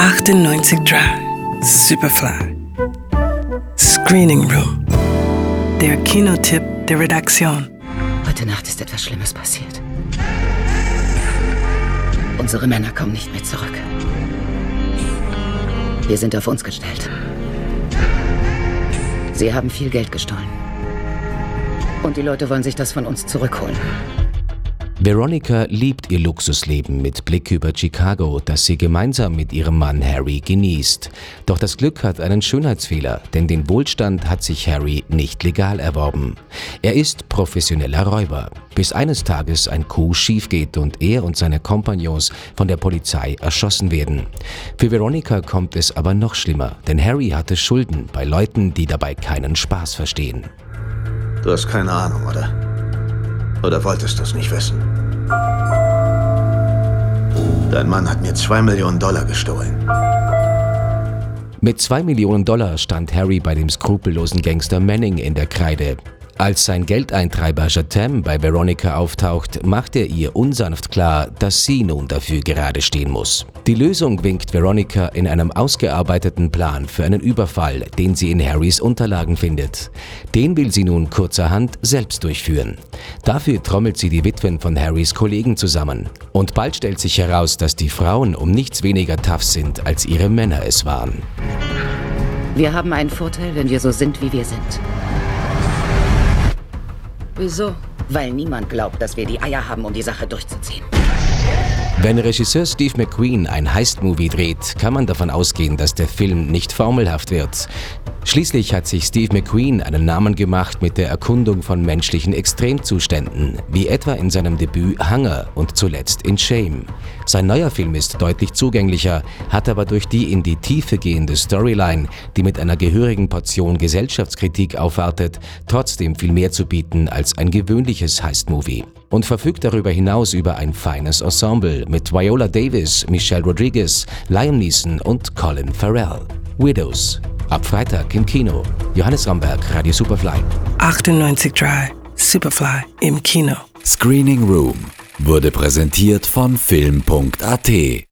98.3 Superfly Screening Room Der Kinotipp der Redaktion Heute Nacht ist etwas Schlimmes passiert. Unsere Männer kommen nicht mehr zurück. Wir sind auf uns gestellt. Sie haben viel Geld gestohlen. Und die Leute wollen sich das von uns zurückholen. Veronica liebt ihr Luxusleben mit Blick über Chicago, das sie gemeinsam mit ihrem Mann Harry genießt. Doch das Glück hat einen Schönheitsfehler, denn den Wohlstand hat sich Harry nicht legal erworben. Er ist professioneller Räuber, bis eines Tages ein Coup schief geht und er und seine Kompagnons von der Polizei erschossen werden. Für Veronica kommt es aber noch schlimmer, denn Harry hatte Schulden bei Leuten, die dabei keinen Spaß verstehen. Du hast keine Ahnung, oder? Oder wolltest du es nicht wissen? Dein Mann hat mir zwei Millionen Dollar gestohlen. Mit zwei Millionen Dollar stand Harry bei dem skrupellosen Gangster Manning in der Kreide. Als sein Geldeintreiber Jatem bei Veronica auftaucht, macht er ihr unsanft klar, dass sie nun dafür gerade stehen muss. Die Lösung winkt Veronica in einem ausgearbeiteten Plan für einen Überfall, den sie in Harrys Unterlagen findet. Den will sie nun kurzerhand selbst durchführen. Dafür trommelt sie die Witwen von Harrys Kollegen zusammen. Und bald stellt sich heraus, dass die Frauen um nichts weniger tough sind, als ihre Männer es waren. Wir haben einen Vorteil, wenn wir so sind, wie wir sind. Wieso? Weil niemand glaubt, dass wir die Eier haben, um die Sache durchzuziehen. Wenn Regisseur Steve McQueen ein Heist-Movie dreht, kann man davon ausgehen, dass der Film nicht formelhaft wird. Schließlich hat sich Steve McQueen einen Namen gemacht mit der Erkundung von menschlichen Extremzuständen, wie etwa in seinem Debüt Hunger und zuletzt in Shame. Sein neuer Film ist deutlich zugänglicher, hat aber durch die in die Tiefe gehende Storyline, die mit einer gehörigen Portion Gesellschaftskritik aufwartet, trotzdem viel mehr zu bieten als ein gewöhnliches Heist-Movie und verfügt darüber hinaus über ein feines Ensemble mit Viola Davis, Michelle Rodriguez, Liam Neeson und Colin Farrell. Widows Ab Freitag im Kino. Johannes Ramberg, Radio Superfly. 98.3 Superfly im Kino. Screening Room wurde präsentiert von Film.at